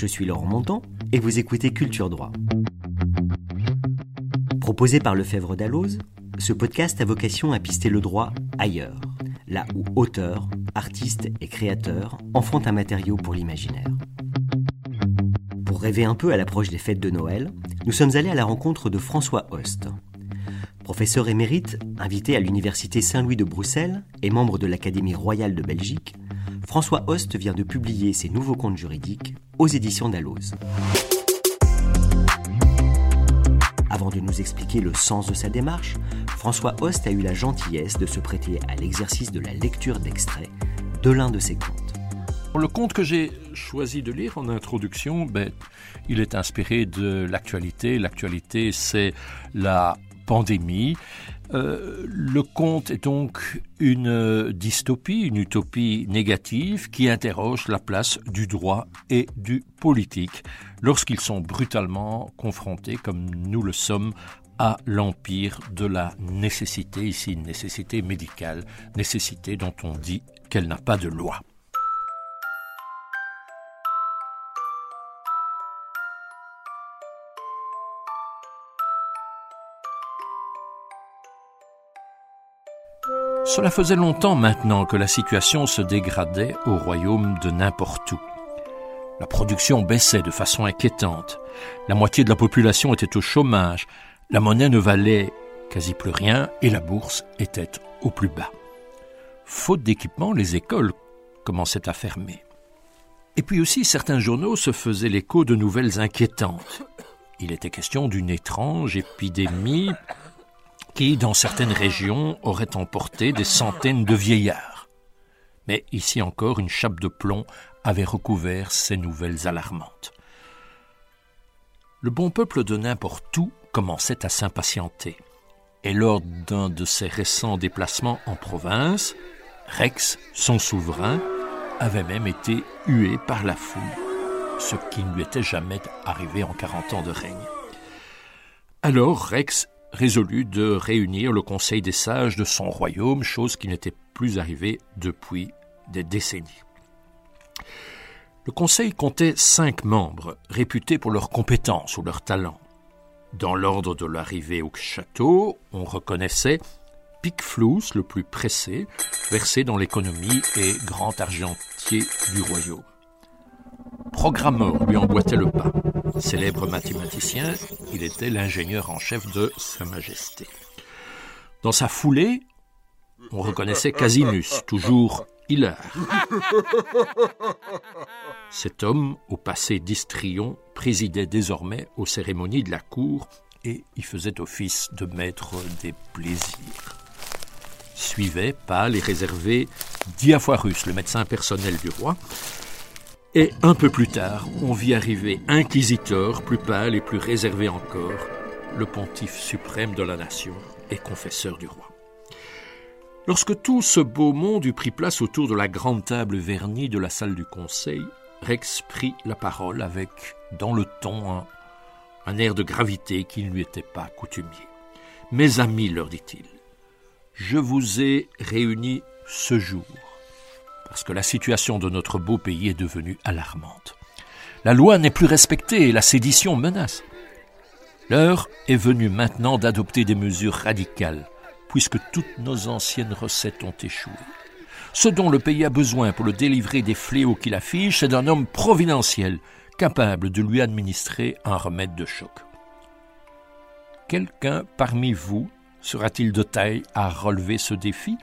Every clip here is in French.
Je suis Laurent Montant et vous écoutez Culture Droit. Proposé par Lefebvre Dalloz, ce podcast a vocation à pister le droit ailleurs, là où auteurs, artistes et créateurs en font un matériau pour l'imaginaire. Pour rêver un peu à l'approche des fêtes de Noël, nous sommes allés à la rencontre de François Host. Professeur émérite, invité à l'Université Saint-Louis de Bruxelles et membre de l'Académie royale de Belgique, François Host vient de publier ses nouveaux contes juridiques aux éditions Dalloz. Avant de nous expliquer le sens de sa démarche, François Host a eu la gentillesse de se prêter à l'exercice de la lecture d'extraits de l'un de ses contes. Le conte que j'ai choisi de lire en introduction, ben, il est inspiré de l'actualité. L'actualité, c'est la pandémie. Euh, le conte est donc une dystopie, une utopie négative qui interroge la place du droit et du politique lorsqu'ils sont brutalement confrontés, comme nous le sommes, à l'empire de la nécessité, ici une nécessité médicale, nécessité dont on dit qu'elle n'a pas de loi. Cela faisait longtemps maintenant que la situation se dégradait au royaume de n'importe où. La production baissait de façon inquiétante. La moitié de la population était au chômage. La monnaie ne valait quasi plus rien et la bourse était au plus bas. Faute d'équipement, les écoles commençaient à fermer. Et puis aussi, certains journaux se faisaient l'écho de nouvelles inquiétantes. Il était question d'une étrange épidémie qui, dans certaines régions, aurait emporté des centaines de vieillards. Mais ici encore, une chape de plomb avait recouvert ces nouvelles alarmantes. Le bon peuple de n'importe où commençait à s'impatienter. Et lors d'un de ses récents déplacements en province, Rex, son souverain, avait même été hué par la foule, ce qui ne lui était jamais arrivé en quarante ans de règne. Alors Rex résolut de réunir le Conseil des sages de son royaume, chose qui n'était plus arrivée depuis des décennies. Le Conseil comptait cinq membres, réputés pour leurs compétences ou leurs talents. Dans l'ordre de l'arrivée au château, on reconnaissait Picflous, le plus pressé, versé dans l'économie et grand argentier du royaume. Programmeur lui emboîtait le pas. Célèbre mathématicien, il était l'ingénieur en chef de Sa Majesté. Dans sa foulée, on reconnaissait Casinus, toujours hilar. Cet homme, au passé d'histrion, présidait désormais aux cérémonies de la cour et y faisait office de maître des plaisirs. Suivait, pâle et réservé, Diaphorus, le médecin personnel du roi, et un peu plus tard, on vit arriver Inquisiteur, plus pâle et plus réservé encore, le pontife suprême de la nation et confesseur du roi. Lorsque tout ce beau monde eut pris place autour de la grande table vernie de la salle du conseil, Rex prit la parole avec, dans le ton, un, un air de gravité qui ne lui était pas coutumier. Mes amis, leur dit-il, je vous ai réunis ce jour parce que la situation de notre beau pays est devenue alarmante. La loi n'est plus respectée et la sédition menace. L'heure est venue maintenant d'adopter des mesures radicales, puisque toutes nos anciennes recettes ont échoué. Ce dont le pays a besoin pour le délivrer des fléaux qu'il affiche, c'est d'un homme providentiel, capable de lui administrer un remède de choc. Quelqu'un parmi vous sera-t-il de taille à relever ce défi?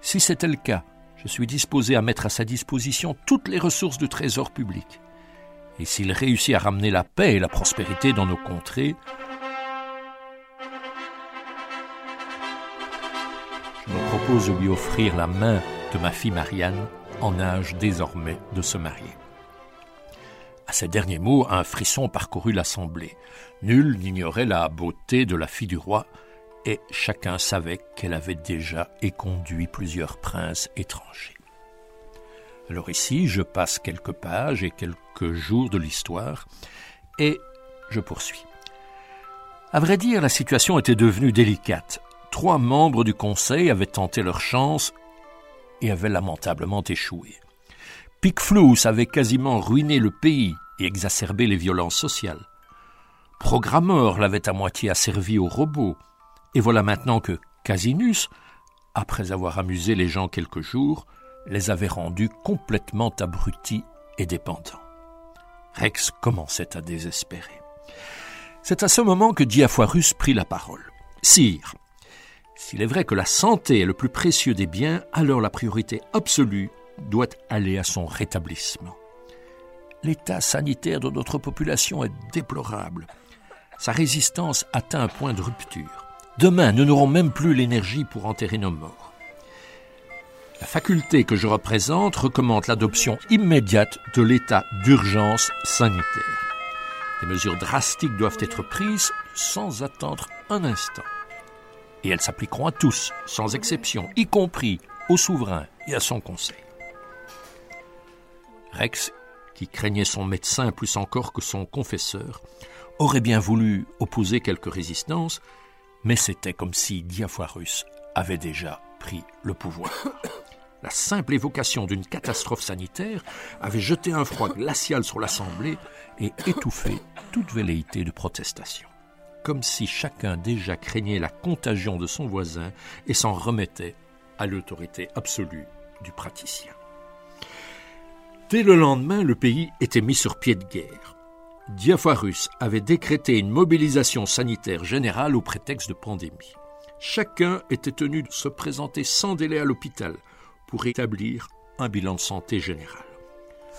Si c'était le cas, je suis disposé à mettre à sa disposition toutes les ressources du trésor public. Et s'il réussit à ramener la paix et la prospérité dans nos contrées, je me propose de lui offrir la main de ma fille Marianne, en âge désormais de se marier. À ces derniers mots, un frisson parcourut l'assemblée. Nul n'ignorait la beauté de la fille du roi, et chacun savait qu'elle avait déjà éconduit plusieurs princes étrangers. Alors ici, je passe quelques pages et quelques jours de l'histoire, et je poursuis. À vrai dire, la situation était devenue délicate. Trois membres du Conseil avaient tenté leur chance et avaient lamentablement échoué. Picflous avait quasiment ruiné le pays et exacerbé les violences sociales. Programmeur l'avait à moitié asservi aux robots, et voilà maintenant que Casinus, après avoir amusé les gens quelques jours, les avait rendus complètement abrutis et dépendants. Rex commençait à désespérer. C'est à ce moment que Diaphorus prit la parole. Sire, s'il est vrai que la santé est le plus précieux des biens, alors la priorité absolue doit aller à son rétablissement. L'état sanitaire de notre population est déplorable. Sa résistance atteint un point de rupture. Demain, nous n'aurons même plus l'énergie pour enterrer nos morts. La faculté que je représente recommande l'adoption immédiate de l'état d'urgence sanitaire. Des mesures drastiques doivent être prises sans attendre un instant. Et elles s'appliqueront à tous, sans exception, y compris au souverain et à son conseil. Rex, qui craignait son médecin plus encore que son confesseur, aurait bien voulu opposer quelque résistance, mais c'était comme si Diaphorus avait déjà pris le pouvoir. La simple évocation d'une catastrophe sanitaire avait jeté un froid glacial sur l'Assemblée et étouffé toute velléité de protestation, comme si chacun déjà craignait la contagion de son voisin et s'en remettait à l'autorité absolue du praticien. Dès le lendemain, le pays était mis sur pied de guerre. Diaphorus avait décrété une mobilisation sanitaire générale au prétexte de pandémie. Chacun était tenu de se présenter sans délai à l'hôpital pour établir un bilan de santé général.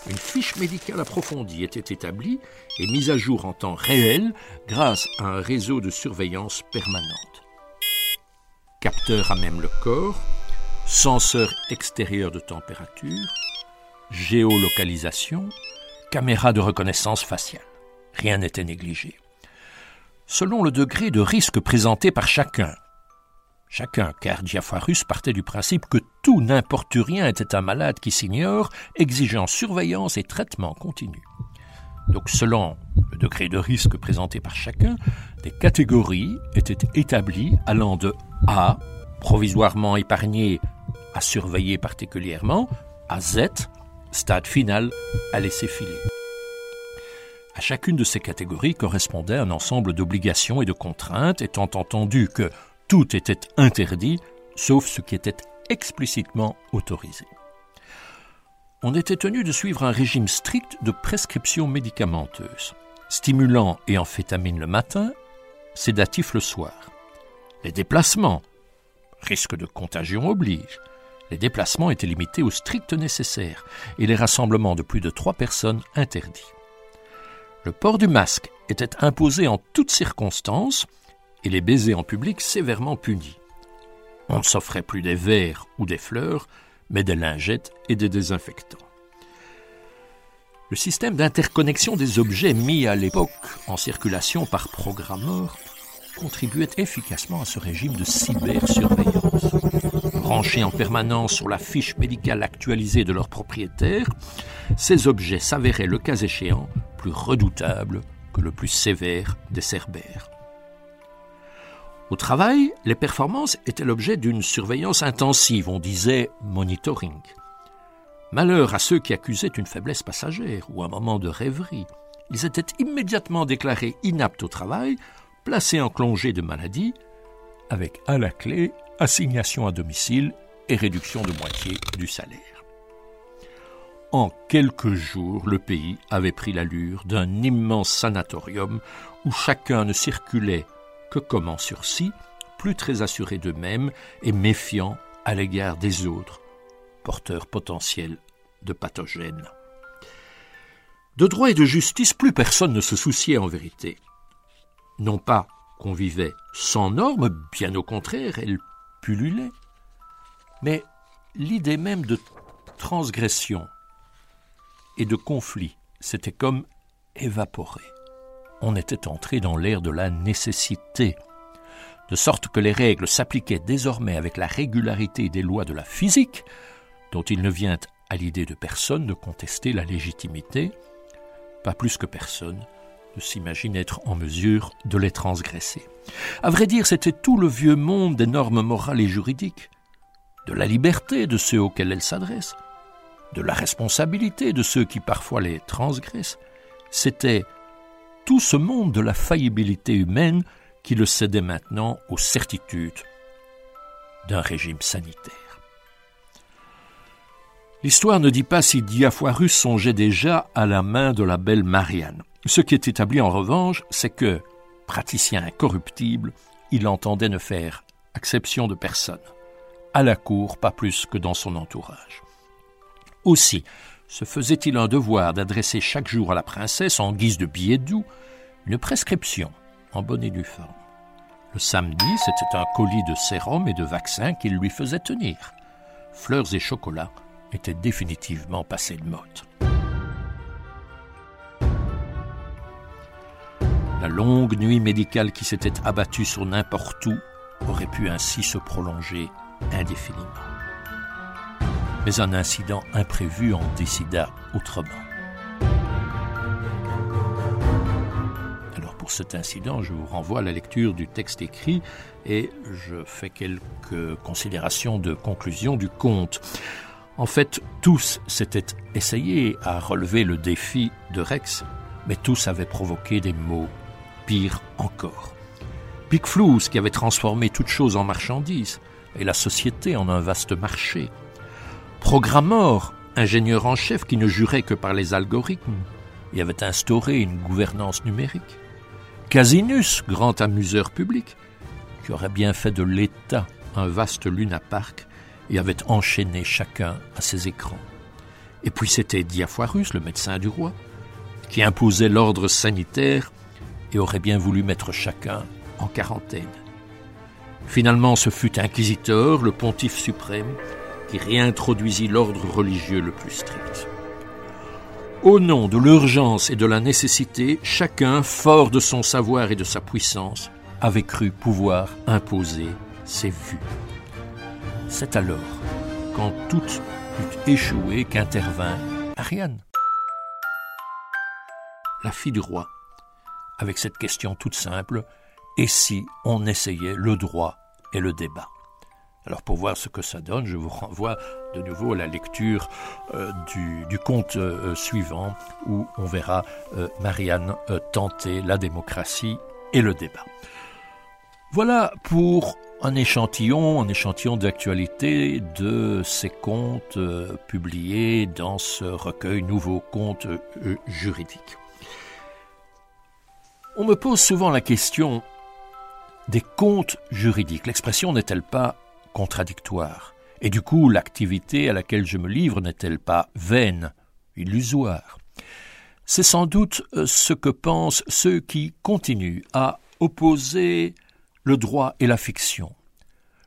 Une fiche médicale approfondie était établie et mise à jour en temps réel grâce à un réseau de surveillance permanente. Capteur à même le corps, senseur extérieur de température, géolocalisation, caméra de reconnaissance faciale. Rien n'était négligé. Selon le degré de risque présenté par chacun, chacun, car Diaphorus partait du principe que tout n'importe rien était un malade qui s'ignore, exigeant surveillance et traitement continu. Donc selon le degré de risque présenté par chacun, des catégories étaient établies allant de A, provisoirement épargné à surveiller particulièrement, à Z, stade final à laisser filer. À chacune de ces catégories correspondait un ensemble d'obligations et de contraintes, étant entendu que tout était interdit, sauf ce qui était explicitement autorisé. On était tenu de suivre un régime strict de prescription médicamenteuse, stimulant et amphétamine le matin, sédatif le soir. Les déplacements, risque de contagion oblige, les déplacements étaient limités au strict nécessaire et les rassemblements de plus de trois personnes interdits. Le port du masque était imposé en toutes circonstances et les baisers en public sévèrement punis. On ne s'offrait plus des verres ou des fleurs, mais des lingettes et des désinfectants. Le système d'interconnexion des objets mis à l'époque en circulation par programmeur contribuait efficacement à ce régime de cybersurveillance. Branchés en permanence sur la fiche médicale actualisée de leur propriétaire, ces objets s'avéraient, le cas échéant, plus redoutables que le plus sévère des cerbères. Au travail, les performances étaient l'objet d'une surveillance intensive, on disait monitoring. Malheur à ceux qui accusaient une faiblesse passagère ou un moment de rêverie. Ils étaient immédiatement déclarés inaptes au travail placé en congé de maladie, avec à la clé assignation à domicile et réduction de moitié du salaire. En quelques jours, le pays avait pris l'allure d'un immense sanatorium où chacun ne circulait que comme en sursis, plus très assuré d'eux-mêmes et méfiant à l'égard des autres, porteurs potentiels de pathogènes. De droit et de justice, plus personne ne se souciait en vérité non pas qu'on vivait sans normes, bien au contraire, elles pullulaient, mais l'idée même de transgression et de conflit s'était comme évaporée. On était entré dans l'ère de la nécessité, de sorte que les règles s'appliquaient désormais avec la régularité des lois de la physique, dont il ne vient à l'idée de personne de contester la légitimité, pas plus que personne s'imagine être en mesure de les transgresser. À vrai dire, c'était tout le vieux monde des normes morales et juridiques, de la liberté de ceux auxquels elles s'adressent, de la responsabilité de ceux qui parfois les transgressent, c'était tout ce monde de la faillibilité humaine qui le cédait maintenant aux certitudes d'un régime sanitaire. L'histoire ne dit pas si Diafoirus songeait déjà à la main de la belle Marianne. Ce qui est établi en revanche, c'est que, praticien incorruptible, il entendait ne faire exception de personne. À la cour, pas plus que dans son entourage. Aussi, se faisait-il un devoir d'adresser chaque jour à la princesse, en guise de billet doux, une prescription en bonne et due forme. Le samedi, c'était un colis de sérum et de vaccins qu'il lui faisait tenir. Fleurs et chocolats étaient définitivement passés de mode. La longue nuit médicale qui s'était abattue sur n'importe où aurait pu ainsi se prolonger indéfiniment. Mais un incident imprévu en décida autrement. Alors pour cet incident, je vous renvoie à la lecture du texte écrit et je fais quelques considérations de conclusion du conte. En fait, tous s'étaient essayés à relever le défi de Rex, mais tous avaient provoqué des maux pire encore. Picflous qui avait transformé toute chose en marchandise et la société en un vaste marché. Programmor, ingénieur en chef qui ne jurait que par les algorithmes et avait instauré une gouvernance numérique. Casinus, grand amuseur public, qui aurait bien fait de l'État un vaste lunapark et avait enchaîné chacun à ses écrans. Et puis c'était Diafoirus, le médecin du roi, qui imposait l'ordre sanitaire et aurait bien voulu mettre chacun en quarantaine. Finalement, ce fut Inquisiteur, le pontife suprême, qui réintroduisit l'ordre religieux le plus strict. Au nom de l'urgence et de la nécessité, chacun, fort de son savoir et de sa puissance, avait cru pouvoir imposer ses vues. C'est alors, quand tout eut échoué, qu'intervint Ariane, la fille du roi, avec cette question toute simple, et si on essayait le droit et le débat? Alors pour voir ce que ça donne, je vous renvoie de nouveau à la lecture euh, du, conte euh, suivant où on verra euh, Marianne tenter la démocratie et le débat. Voilà pour un échantillon, un d'actualité de ces contes publiés dans ce recueil Nouveaux contes juridiques. On me pose souvent la question des comptes juridiques. L'expression n'est-elle pas contradictoire? Et du coup, l'activité à laquelle je me livre n'est-elle pas vaine, illusoire? C'est sans doute euh, ce que pensent ceux qui continuent à opposer le droit et la fiction.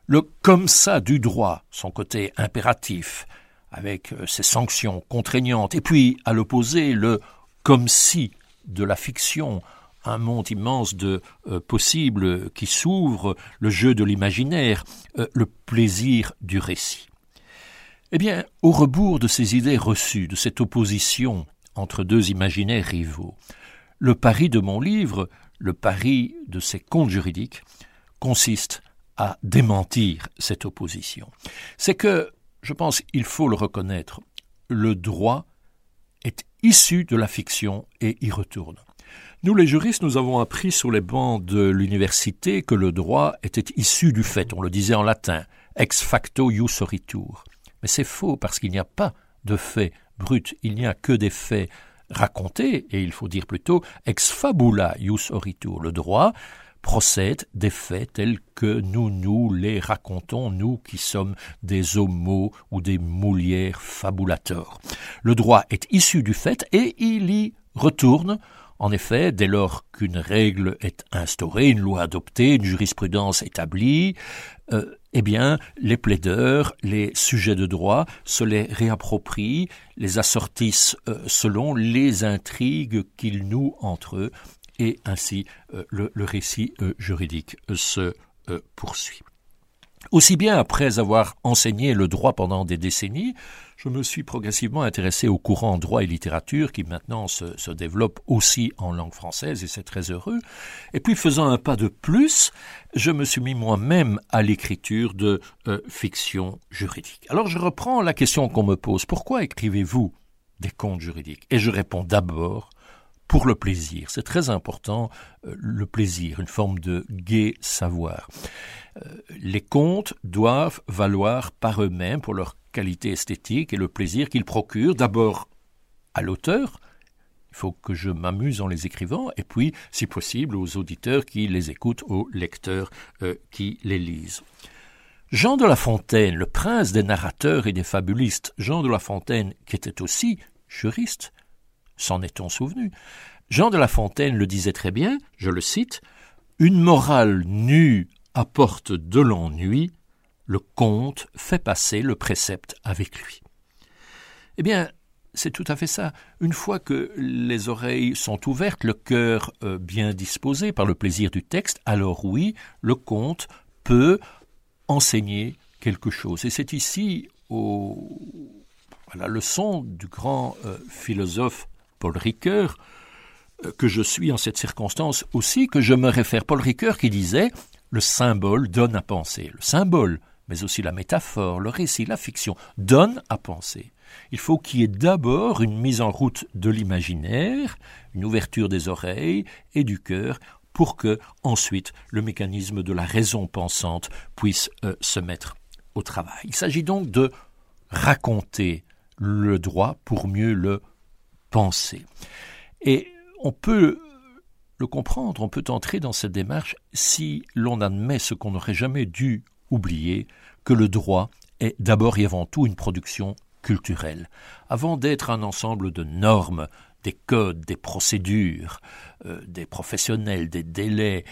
Le comme ça du droit, son côté impératif, avec euh, ses sanctions contraignantes, et puis à l'opposé le comme si de la fiction, un monde immense de euh, possibles qui s'ouvre, le jeu de l'imaginaire, euh, le plaisir du récit. Eh bien, au rebours de ces idées reçues, de cette opposition entre deux imaginaires rivaux, le pari de mon livre, le pari de ces contes juridiques, consiste à démentir cette opposition. C'est que, je pense, il faut le reconnaître, le droit est issu de la fiction et y retourne. Nous, les juristes, nous avons appris sur les bancs de l'université que le droit était issu du fait. On le disait en latin, ex facto ius oritur. Mais c'est faux parce qu'il n'y a pas de fait brut, il n'y a que des faits racontés, et il faut dire plutôt ex fabula ius oritur. Le droit procède des faits tels que nous nous les racontons, nous qui sommes des homos ou des moulières fabulateurs. Le droit est issu du fait et il y retourne en effet, dès lors qu'une règle est instaurée, une loi adoptée, une jurisprudence établie, euh, eh bien, les plaideurs, les sujets de droit se les réapproprient, les assortissent euh, selon les intrigues qu'ils nouent entre eux, et ainsi euh, le, récit juridique se poursuit. Aussi bien après avoir enseigné le droit pendant des décennies, je me suis progressivement intéressé au courant droit et littérature qui maintenant se, développe aussi en langue française et c'est très heureux. Et puis faisant un pas de plus, je me suis mis moi-même à l'écriture de euh, fiction juridique. Alors je reprends la question qu'on me pose. Pourquoi écrivez-vous des contes juridiques? Et je réponds d'abord pour le plaisir. C'est très important, euh, le plaisir, une forme de gai savoir. Euh, les contes doivent valoir par eux-mêmes pour leur qualité esthétique et le plaisir qu'ils procurent. D'abord à l'auteur, il faut que je m'amuse en les écrivant, et puis, si possible, aux auditeurs qui les écoutent, aux lecteurs euh, qui les lisent. Jean de La Fontaine, le prince des narrateurs et des fabulistes, Jean de La Fontaine, qui était aussi juriste, s'en est-on souvenu? Jean de La Fontaine le disait très bien, je le cite, Une morale nue apporte de l'ennui, le conte fait passer le précepte avec lui. Eh bien, c'est tout à fait ça. Une fois que les oreilles sont ouvertes, le cœur euh, bien disposé par le plaisir du texte, alors oui, le conte peut enseigner quelque chose. Et c'est ici à la leçon du grand euh, philosophe Paul Ricoeur euh, que je suis en cette circonstance aussi que je me réfère. Paul Ricoeur qui disait le symbole donne à penser. Le symbole, mais aussi la métaphore, le récit, la fiction, donne à penser il faut qu'il y ait d'abord une mise en route de l'imaginaire, une ouverture des oreilles et du cœur pour que ensuite le mécanisme de la raison pensante puisse euh, se mettre au travail. Il s'agit donc de raconter le droit pour mieux le penser. Et on peut le comprendre, on peut entrer dans cette démarche si l'on admet ce qu'on n'aurait jamais dû oublier, que le droit est d'abord et avant tout une production culturel, avant d'être un ensemble de normes, des codes, des procédures, euh, des professionnels, des délais.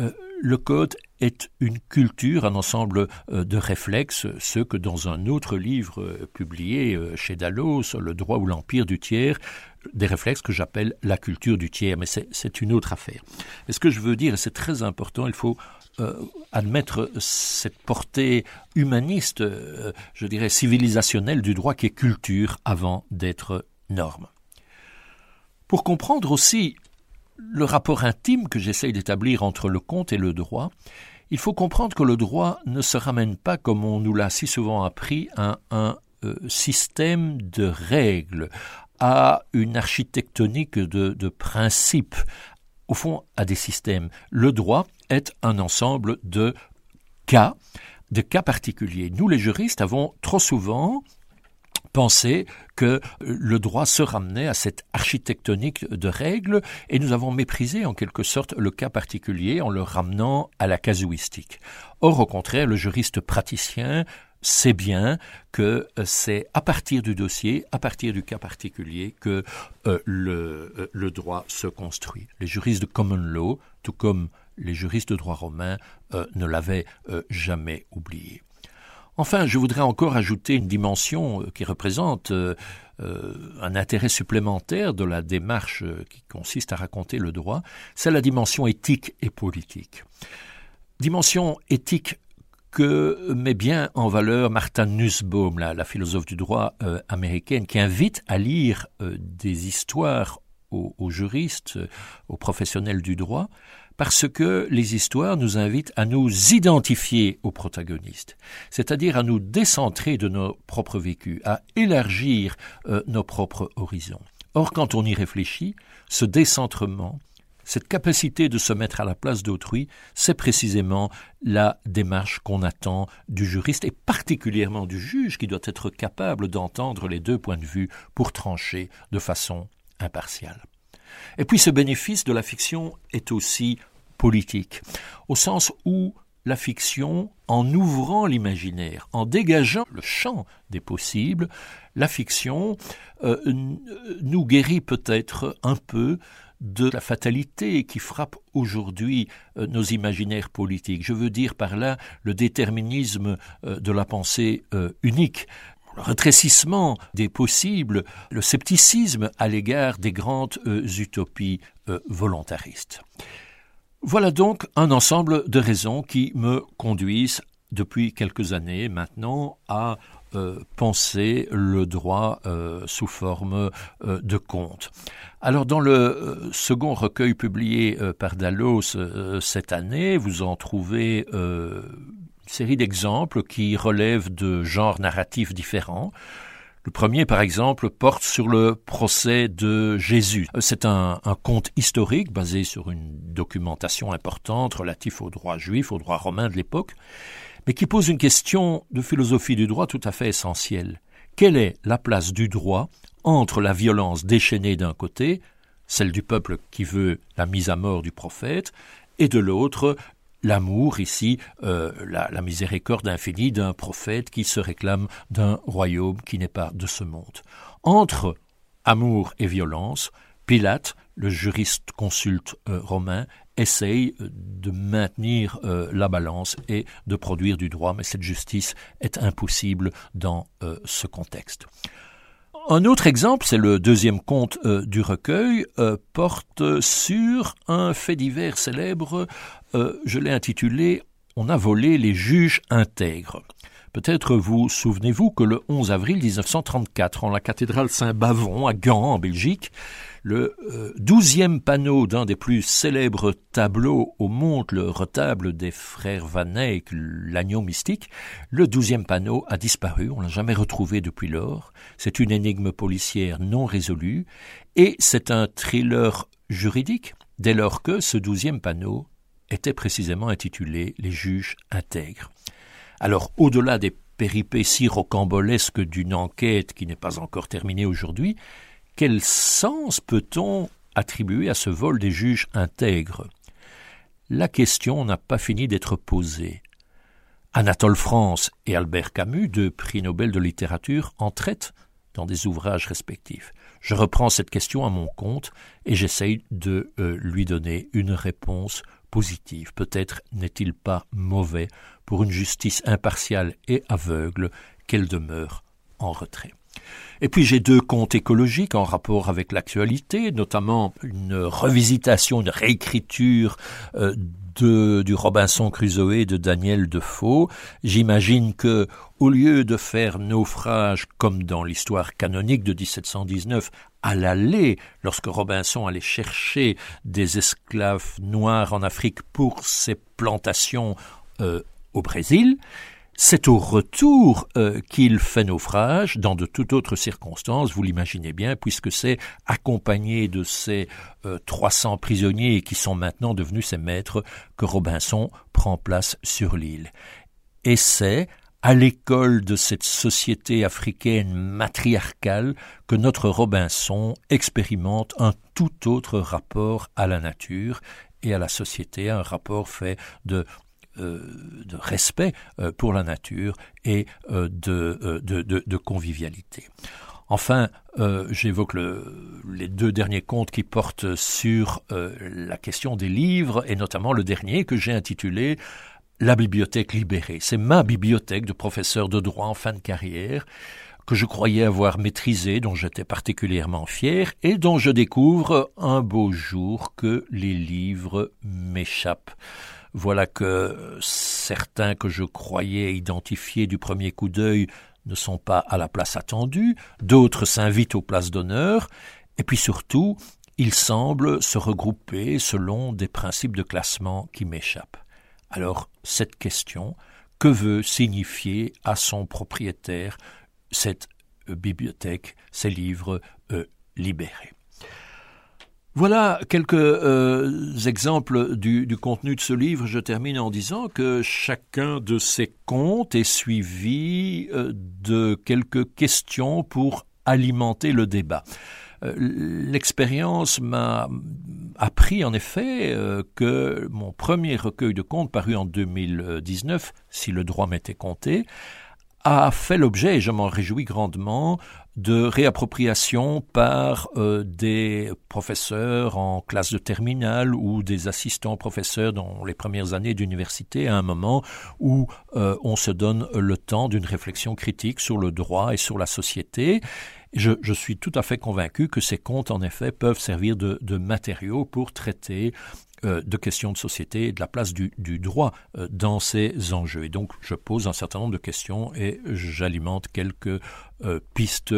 Euh, le code est une culture, un ensemble euh, de réflexes, ceux que dans un autre livre publié chez Dallos, Le droit ou l'empire du tiers, des réflexes que j'appelle la culture du tiers, mais c'est une autre affaire. Mais ce que je veux dire, et c'est très important, il faut euh, admettre cette portée humaniste, euh, je dirais civilisationnelle du droit qui est culture avant d'être norme. Pour comprendre aussi le rapport intime que j'essaye d'établir entre le conte et le droit, il faut comprendre que le droit ne se ramène pas, comme on nous l'a si souvent appris, à un euh, système de règles, à une architectonique de, de principes, au fond à des systèmes. Le droit est un ensemble de cas, de cas particuliers. Nous, les juristes, avons trop souvent pensé que le droit se ramenait à cette architectonique de règles et nous avons méprisé en quelque sorte le cas particulier en le ramenant à la casuistique. Or, au contraire, le juriste praticien c'est bien que euh, c'est à partir du dossier, à partir du cas particulier, que euh, le, euh, le, droit se construit. Les juristes de common law, tout comme les juristes de droit romain, ne l'avaient jamais oublié. Enfin, je voudrais encore ajouter une dimension qui représente un intérêt supplémentaire de la démarche qui consiste à raconter le droit, c'est la dimension éthique et politique. Dimension éthique que met bien en valeur Martha Nussbaum, la, philosophe du droit euh, américaine, qui invite à lire euh, des histoires aux, juristes, euh, aux professionnels du droit, parce que les histoires nous invitent à nous identifier aux protagonistes, c'est-à-dire à nous décentrer de nos propres vécus, à élargir nos propres horizons. Or, quand on y réfléchit, ce décentrement, cette capacité de se mettre à la place d'autrui, c'est précisément la démarche qu'on attend du juriste et particulièrement du juge qui doit être capable d'entendre les deux points de vue pour trancher de façon impartiale. Et puis ce bénéfice de la fiction est aussi politique, au sens où la fiction, en ouvrant l'imaginaire, en dégageant le champ des possibles, la fiction euh, nous guérit peut-être un peu de la fatalité qui frappe aujourd'hui euh, nos imaginaires politiques. Je veux dire par là le déterminisme euh, de la pensée euh, unique, le rétrécissement des possibles, le scepticisme à l'égard des grandes utopies volontaristes. Voilà donc un ensemble de raisons qui me conduisent depuis quelques années maintenant à euh, penser le droit euh, sous forme euh, de conte. Alors dans le second recueil publié par Dallos cette année, vous en trouvez une série d'exemples qui relèvent de genres narratifs différents. Le premier, par exemple, porte sur le procès de Jésus. C'est un, un conte historique basé sur une documentation importante relative au droit juif, au droit romain de l'époque, mais qui pose une question de philosophie du droit tout à fait essentielle. Quelle est la place du droit entre la violence déchaînée d'un côté, celle du peuple qui veut la mise à mort du prophète, et de l'autre, l'amour ici, euh, la, miséricorde infinie d'un prophète qui se réclame d'un royaume qui n'est pas de ce monde. Entre amour et violence, Pilate, le juriste consulte euh, romain, essaye euh, de maintenir la balance et de produire du droit, mais cette justice est impossible dans ce contexte. Un autre exemple, c'est le deuxième conte euh, du recueil, euh, porte sur un fait divers célèbre, euh, je l'ai intitulé On a volé les juges intègres. Peut-être vous souvenez-vous que le 11 avril 1934, en la cathédrale Saint-Bavon à Gand, en Belgique, le euh, douzième panneau d'un des plus célèbres tableaux au monde, le retable des frères Van Eyck, l'agneau mystique, le douzième panneau a disparu, on l'a jamais retrouvé depuis lors. C'est une énigme policière non résolue, et c'est un thriller juridique, dès lors que ce douzième panneau était précisément intitulé Les juges intègres. Alors, au-delà des péripéties rocambolesques d'une enquête qui n'est pas encore terminée aujourd'hui, quel sens peut-on attribuer à ce vol des juges intègres? La question n'a pas fini d'être posée. Anatole France et Albert Camus, deux prix Nobel de littérature, en traitent dans des ouvrages respectifs. Je reprends cette question à mon compte et j'essaye de euh, lui donner une réponse positive. Peut-être n'est-il pas mauvais pour une justice impartiale et aveugle qu'elle demeure en retrait. Et puis j'ai deux contes écologiques en rapport avec l'actualité, notamment une revisitation, une réécriture euh, de, du Robinson Crusoe de Daniel Defoe. J'imagine que, au lieu de faire naufrage comme dans l'histoire canonique de 1719, à l'aller, lorsque Robinson allait chercher des esclaves noirs en Afrique pour ses plantations euh, au Brésil, c'est au retour euh, qu'il fait naufrage, dans de toutes autres circonstances, vous l'imaginez bien, puisque c'est accompagné de ces euh, 300 prisonniers qui sont maintenant devenus ses maîtres que Robinson prend place sur l'île. Et c'est à l'école de cette société africaine matriarcale que notre Robinson expérimente un tout autre rapport à la nature et à la société, un rapport fait de de respect euh, pour la nature et euh, de, convivialité. Enfin, j'évoque les deux derniers contes qui portent sur la question des livres, et notamment le dernier que j'ai intitulé La bibliothèque libérée. C'est ma bibliothèque de professeur de droit en fin de carrière que je croyais avoir maîtrisé, dont j'étais particulièrement fier, et dont je découvre un beau jour que les livres m'échappent. Voilà que certains que je croyais identifier du premier coup d'œil ne sont pas à la place attendue, d'autres s'invitent aux places d'honneur, et puis surtout, ils semblent se regrouper selon des principes de classement qui m'échappent. Alors, cette question, que veut signifier à son propriétaire cette bibliothèque, ces livres euh, libérés? Voilà quelques euh, exemples du, contenu de ce livre. Je termine en disant que chacun de ces contes est suivi euh, de quelques questions pour alimenter le débat. Euh, l'expérience m'a appris en effet que mon premier recueil de contes paru en 2019, si le droit m'était compté, a fait l'objet, et je m'en réjouis grandement, de réappropriation par euh, des professeurs en classe de terminale ou des assistants professeurs dans les premières années d'université à un moment où euh, on se donne le temps d'une réflexion critique sur le droit et sur la société. Je, suis tout à fait convaincu que ces contes, en effet, peuvent servir de, de matériaux pour traiter euh, de questions de société et de la place du, du droit euh, dans ces enjeux. Et donc, je pose un certain nombre de questions et j'alimente quelques euh, pistes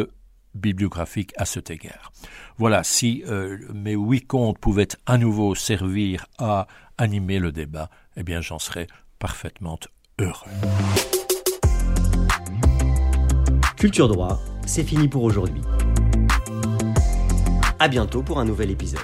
bibliographiques à cet égard. Voilà, si mes huit contes pouvaient à nouveau servir à animer le débat, eh bien j'en serais parfaitement heureux. Culture droit c'est fini pour aujourd'hui. À bientôt pour un nouvel épisode.